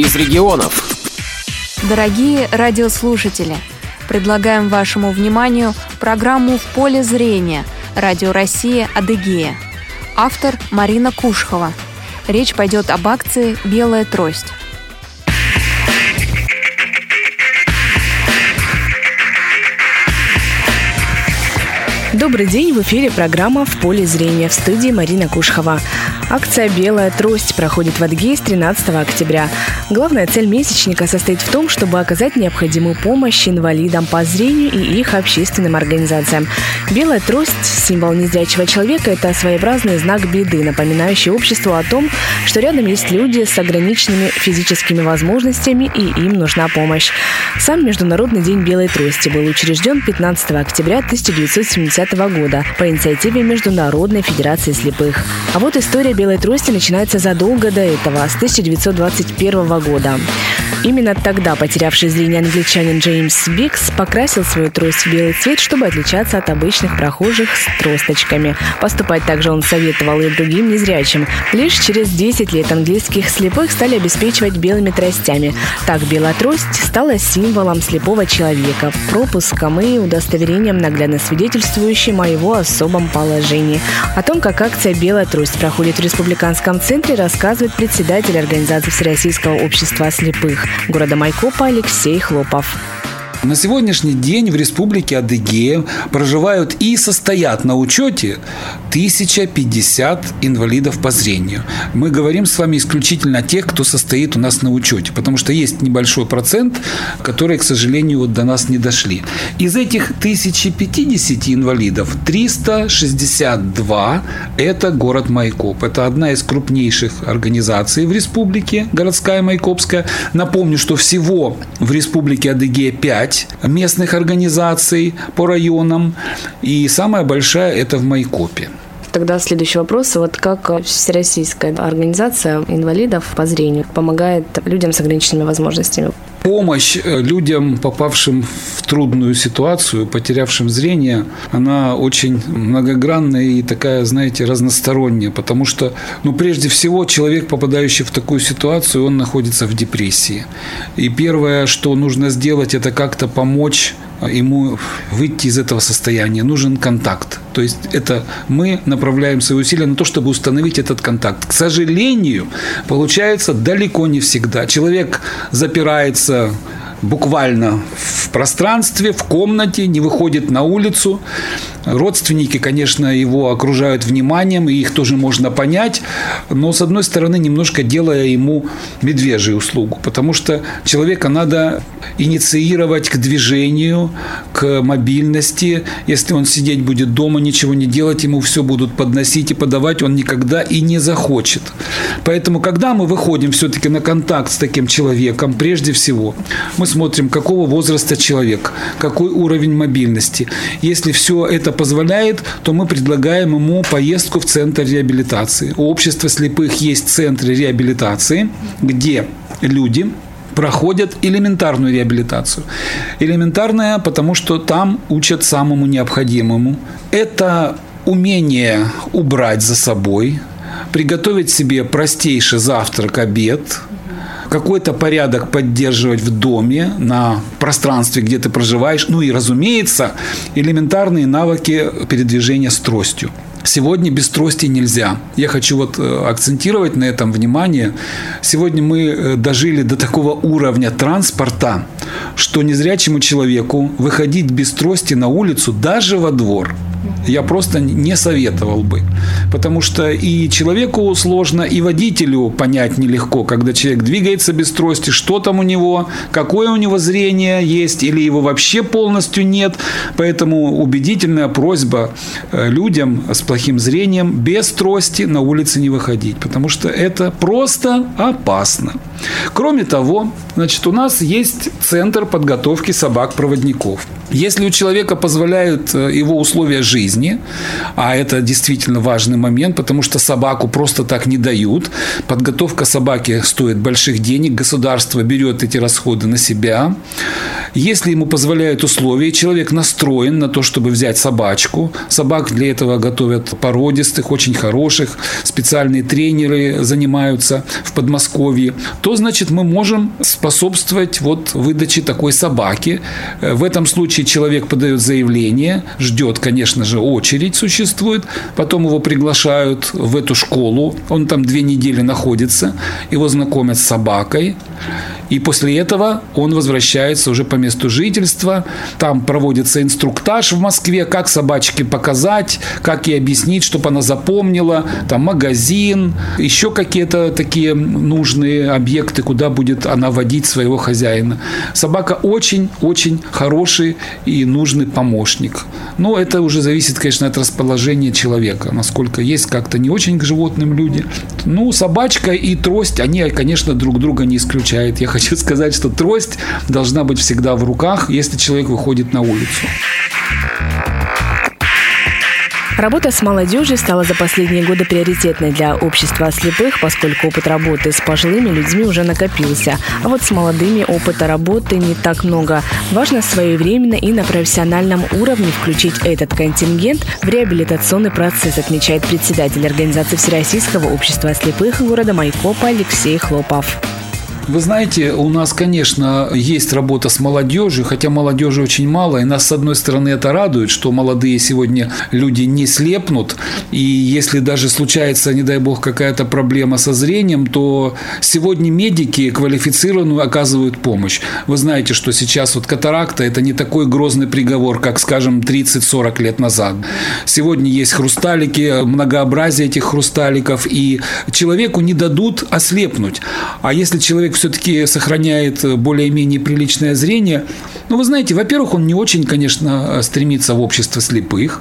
из регионов. Дорогие радиослушатели, предлагаем вашему вниманию программу «В поле зрения» Радио Россия «Адыгея». Автор Марина Кушхова. Речь пойдет об акции «Белая трость». Добрый день, в эфире программа «В поле зрения» в студии Марина Кушхова. Акция «Белая трость» проходит в Адыгее с 13 октября. Главная цель месячника состоит в том, чтобы оказать необходимую помощь инвалидам по зрению и их общественным организациям. Белая трость – символ незрячего человека – это своеобразный знак беды, напоминающий обществу о том, что рядом есть люди с ограниченными физическими возможностями и им нужна помощь. Сам Международный день белой трости был учрежден 15 октября 1970 года по инициативе Международной Федерации слепых. А вот история белой трости начинается задолго до этого, с 1921 года. Именно тогда потерявший зрение англичанин Джеймс Бикс покрасил свою трость в белый цвет, чтобы отличаться от обычных прохожих с тросточками. Поступать также он советовал и другим незрячим. Лишь через 10 лет английских слепых стали обеспечивать белыми тростями. Так белая трость стала символом слепого человека, пропуском и удостоверением, наглядно свидетельствующим о его особом положении. О том, как акция «Белая трость» проходит в Республиканском центре, рассказывает председатель организации Всероссийского общества слепых города Майкопа Алексей Хлопов. На сегодняшний день в республике Адыгея проживают и состоят на учете 1050 инвалидов по зрению. Мы говорим с вами исключительно о тех, кто состоит у нас на учете, потому что есть небольшой процент, которые, к сожалению, вот до нас не дошли. Из этих 1050 инвалидов 362 – это город Майкоп. Это одна из крупнейших организаций в республике, городская Майкопская. Напомню, что всего в республике Адыгея 5 5 местных организаций по районам, и самая большая – это в Майкопе. Тогда следующий вопрос. Вот как Всероссийская организация инвалидов по зрению помогает людям с ограниченными возможностями? Помощь э, людям, попавшим в трудную ситуацию, потерявшим зрение, она очень многогранная и такая, знаете, разносторонняя, потому что, ну, прежде всего, человек, попадающий в такую ситуацию, он находится в депрессии. И первое, что нужно сделать, это как-то помочь ему выйти из этого состояния. Нужен контакт. То есть это мы направляем свои усилия на то, чтобы установить этот контакт. К сожалению, получается далеко не всегда. Человек запирается буквально в пространстве, в комнате, не выходит на улицу. Родственники, конечно, его окружают вниманием, и их тоже можно понять, но, с одной стороны, немножко делая ему медвежью услугу, потому что человека надо инициировать к движению, к мобильности. Если он сидеть будет дома, ничего не делать, ему все будут подносить и подавать, он никогда и не захочет. Поэтому, когда мы выходим все-таки на контакт с таким человеком, прежде всего, мы смотрим, какого возраста человек, какой уровень мобильности. Если все это позволяет, то мы предлагаем ему поездку в центр реабилитации. У общества слепых есть центры реабилитации, где люди проходят элементарную реабилитацию. Элементарная, потому что там учат самому необходимому. Это умение убрать за собой, приготовить себе простейший завтрак, обед, какой-то порядок поддерживать в доме, на пространстве, где ты проживаешь. Ну и, разумеется, элементарные навыки передвижения с тростью. Сегодня без трости нельзя. Я хочу вот э, акцентировать на этом внимание. Сегодня мы э, дожили до такого уровня транспорта, что незрячему человеку выходить без трости на улицу даже во двор – я просто не советовал бы. Потому что и человеку сложно, и водителю понять нелегко, когда человек двигается без трости, что там у него, какое у него зрение есть, или его вообще полностью нет. Поэтому убедительная просьба э, людям с плохим зрением без трости на улице не выходить, потому что это просто опасно. Кроме того, значит, у нас есть центр подготовки собак-проводников. Если у человека позволяют э, его условия жизни, а это действительно важный момент, потому что собаку просто так не дают, подготовка собаки стоит больших денег, государство берет эти расходы на себя. Если ему позволяют условия, человек настроен на то, чтобы взять собачку. Собак для этого готовят породистых, очень хороших. Специальные тренеры занимаются в Подмосковье. То, значит, мы можем способствовать вот выдаче такой собаки. В этом случае человек подает заявление, ждет, конечно же, очередь существует. Потом его приглашают в эту школу. Он там две недели находится. Его знакомят с собакой. И после этого он возвращается уже по месту жительства. Там проводится инструктаж в Москве, как собачке показать, как ей объяснить, чтобы она запомнила. Там магазин, еще какие-то такие нужные объекты, куда будет она водить своего хозяина. Собака очень-очень хороший и нужный помощник. Но это уже зависит, конечно, от расположения человека. Насколько есть как-то не очень к животным люди. Ну, собачка и трость, они, конечно, друг друга не исключают. Я хочу сказать, что трость должна быть всегда в руках, если человек выходит на улицу. Работа с молодежью стала за последние годы приоритетной для общества слепых, поскольку опыт работы с пожилыми людьми уже накопился. А вот с молодыми опыта работы не так много. Важно своевременно и на профессиональном уровне включить этот контингент в реабилитационный процесс, отмечает председатель организации Всероссийского общества слепых города Майкопа Алексей Хлопов. Вы знаете, у нас, конечно, есть работа с молодежью, хотя молодежи очень мало, и нас, с одной стороны, это радует, что молодые сегодня люди не слепнут, и если даже случается, не дай бог, какая-то проблема со зрением, то сегодня медики квалифицированную оказывают помощь. Вы знаете, что сейчас вот катаракта – это не такой грозный приговор, как, скажем, 30-40 лет назад. Сегодня есть хрусталики, многообразие этих хрусталиков, и человеку не дадут ослепнуть. А если человек все-таки сохраняет более-менее приличное зрение. Ну, вы знаете, во-первых, он не очень, конечно, стремится в общество слепых.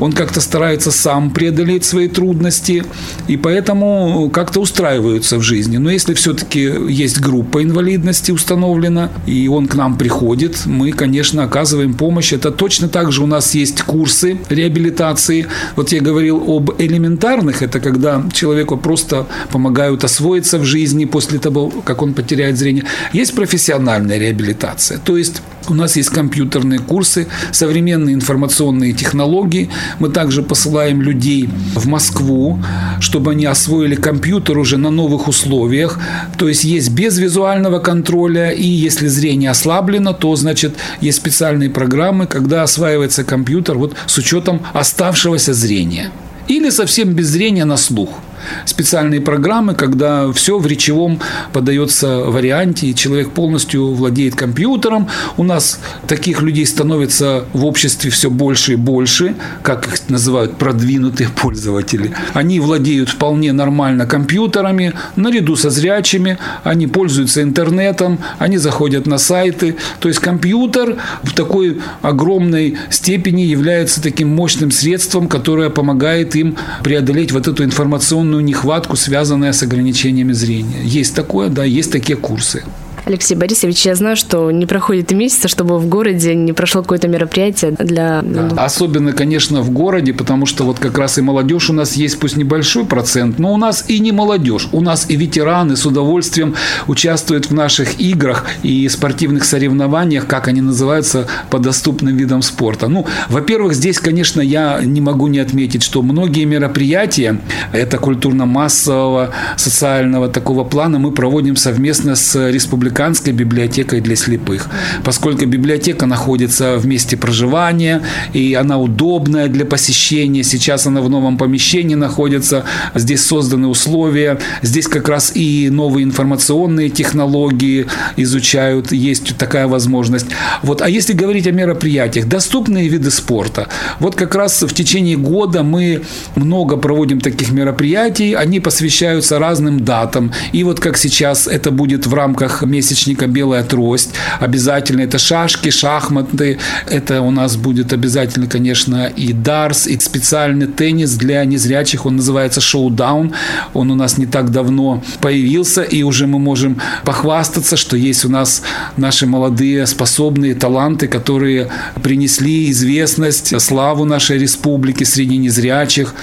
Он как-то старается сам преодолеть свои трудности, и поэтому как-то устраиваются в жизни. Но если все-таки есть группа инвалидности установлена, и он к нам приходит, мы, конечно, оказываем помощь. Это точно так же у нас есть курсы реабилитации. Вот я говорил об элементарных, это когда человеку просто помогают освоиться в жизни после того, как он потеряет зрение. Есть профессиональная реабилитация, то есть у нас есть компьютерные курсы, современные информационные технологии. Мы также посылаем людей в Москву, чтобы они освоили компьютер уже на новых условиях. То есть есть без визуального контроля, и если зрение ослаблено, то, значит, есть специальные программы, когда осваивается компьютер вот с учетом оставшегося зрения. Или совсем без зрения на слух – специальные программы, когда все в речевом подается варианте, и человек полностью владеет компьютером. У нас таких людей становится в обществе все больше и больше, как их называют продвинутые пользователи. Они владеют вполне нормально компьютерами, наряду со зрячими, они пользуются интернетом, они заходят на сайты. То есть компьютер в такой огромной степени является таким мощным средством, которое помогает им преодолеть вот эту информационную сильную нехватку, связанную с ограничениями зрения. Есть такое, да, есть такие курсы. Алексей Борисович, я знаю, что не проходит и месяца, чтобы в городе не прошло какое-то мероприятие для... Да. Особенно, конечно, в городе, потому что вот как раз и молодежь у нас есть, пусть небольшой процент, но у нас и не молодежь, у нас и ветераны с удовольствием участвуют в наших играх и спортивных соревнованиях, как они называются, по доступным видам спорта. Ну, во-первых, здесь, конечно, я не могу не отметить, что многие мероприятия, это культурно-массового, социального такого плана мы проводим совместно с республиканским республиканской библиотекой для слепых, поскольку библиотека находится в месте проживания, и она удобная для посещения. Сейчас она в новом помещении находится, здесь созданы условия, здесь как раз и новые информационные технологии изучают, есть такая возможность. Вот. А если говорить о мероприятиях, доступные виды спорта. Вот как раз в течение года мы много проводим таких мероприятий, они посвящаются разным датам. И вот как сейчас это будет в рамках месячника «Белая трость». Обязательно это шашки, шахматы. Это у нас будет обязательно, конечно, и дарс, и специальный теннис для незрячих. Он называется «Шоудаун». Он у нас не так давно появился, и уже мы можем похвастаться, что есть у нас наши молодые, способные таланты, которые принесли известность, славу нашей республики среди незрячих.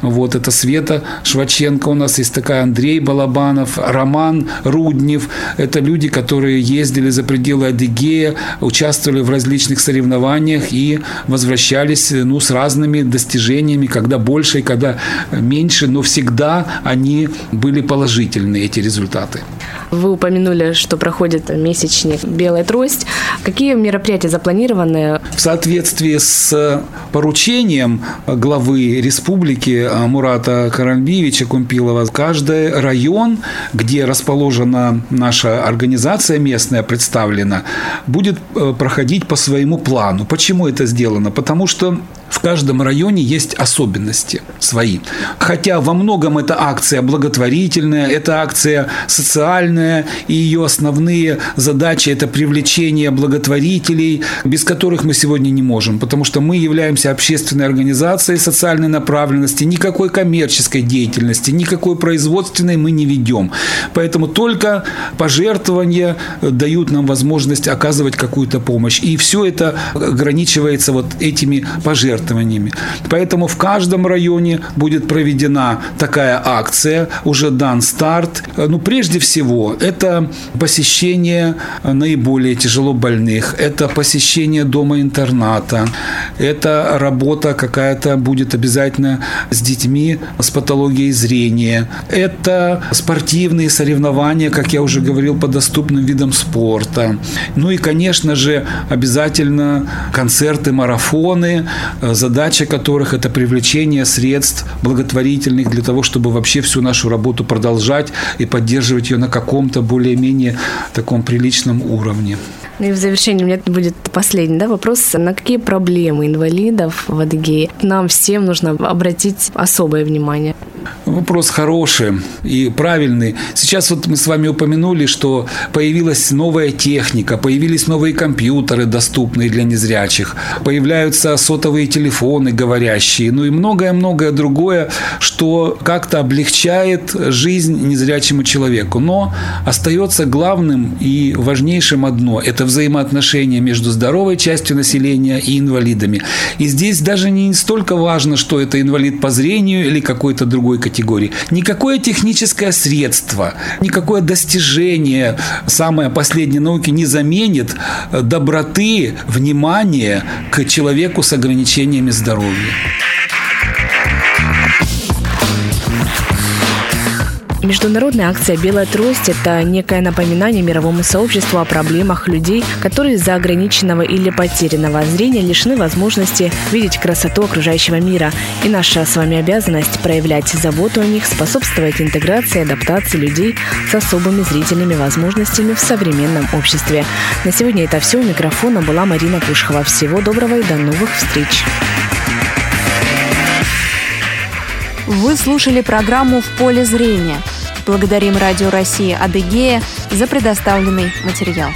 Вот это Света Шваченко у нас есть такая, Андрей Балабанов, Роман Руднев. Это люди, которые ездили за пределы Адыгея, участвовали в различных соревнованиях и возвращались ну, с разными достижениями, когда больше и когда меньше, но всегда они были положительные, эти результаты. Вы упомянули, что проходит месячник «Белая трость». Какие мероприятия запланированы? В соответствии с поручением главы республики Мурата Карамбиевича Кумпилова, каждый район, где расположена наша организация местная, представлена, будет э, проходить по своему плану. Почему это сделано? Потому что в каждом районе есть особенности свои. Хотя во многом это акция благотворительная, это акция социальная, и ее основные задачи – это привлечение благотворителей, без которых мы сегодня не можем, потому что мы являемся общественной организацией социальной направленности, никакой коммерческой деятельности, никакой производственной мы не ведем. Поэтому только пожертвования дают нам возможность оказывать какую-то помощь. И все это ограничивается вот этими пожертвованиями пожертвованиями. Поэтому в каждом районе будет проведена такая акция, уже дан старт. Ну, прежде всего, это посещение наиболее тяжело больных, это посещение дома-интерната, это работа какая-то будет обязательно с детьми с патологией зрения, это спортивные соревнования, как я уже говорил, по доступным видам спорта. Ну и, конечно же, обязательно концерты, марафоны, задача которых – это привлечение средств благотворительных для того, чтобы вообще всю нашу работу продолжать и поддерживать ее на каком-то более-менее таком приличном уровне. Ну и в завершении у меня будет последний да, вопрос. На какие проблемы инвалидов в Адыгее нам всем нужно обратить особое внимание? Вопрос хороший и правильный. Сейчас вот мы с вами упомянули, что появилась новая техника, появились новые компьютеры, доступные для незрячих, появляются сотовые телефоны говорящие, ну и многое-многое другое, что как-то облегчает жизнь незрячему человеку. Но остается главным и важнейшим одно – это взаимоотношения между здоровой частью населения и инвалидами. И здесь даже не столько важно, что это инвалид по зрению или какой-то другой категории, категории. Никакое техническое средство, никакое достижение самой последней науки не заменит доброты, внимания к человеку с ограничениями здоровья. Международная акция «Белая трость» – это некое напоминание мировому сообществу о проблемах людей, которые из-за ограниченного или потерянного зрения лишены возможности видеть красоту окружающего мира. И наша с вами обязанность – проявлять заботу о них, способствовать интеграции и адаптации людей с особыми зрительными возможностями в современном обществе. На сегодня это все. У микрофона была Марина Кушхова. Всего доброго и до новых встреч! Вы слушали программу «В поле зрения». Благодарим Радио России «Адыгея» за предоставленный материал.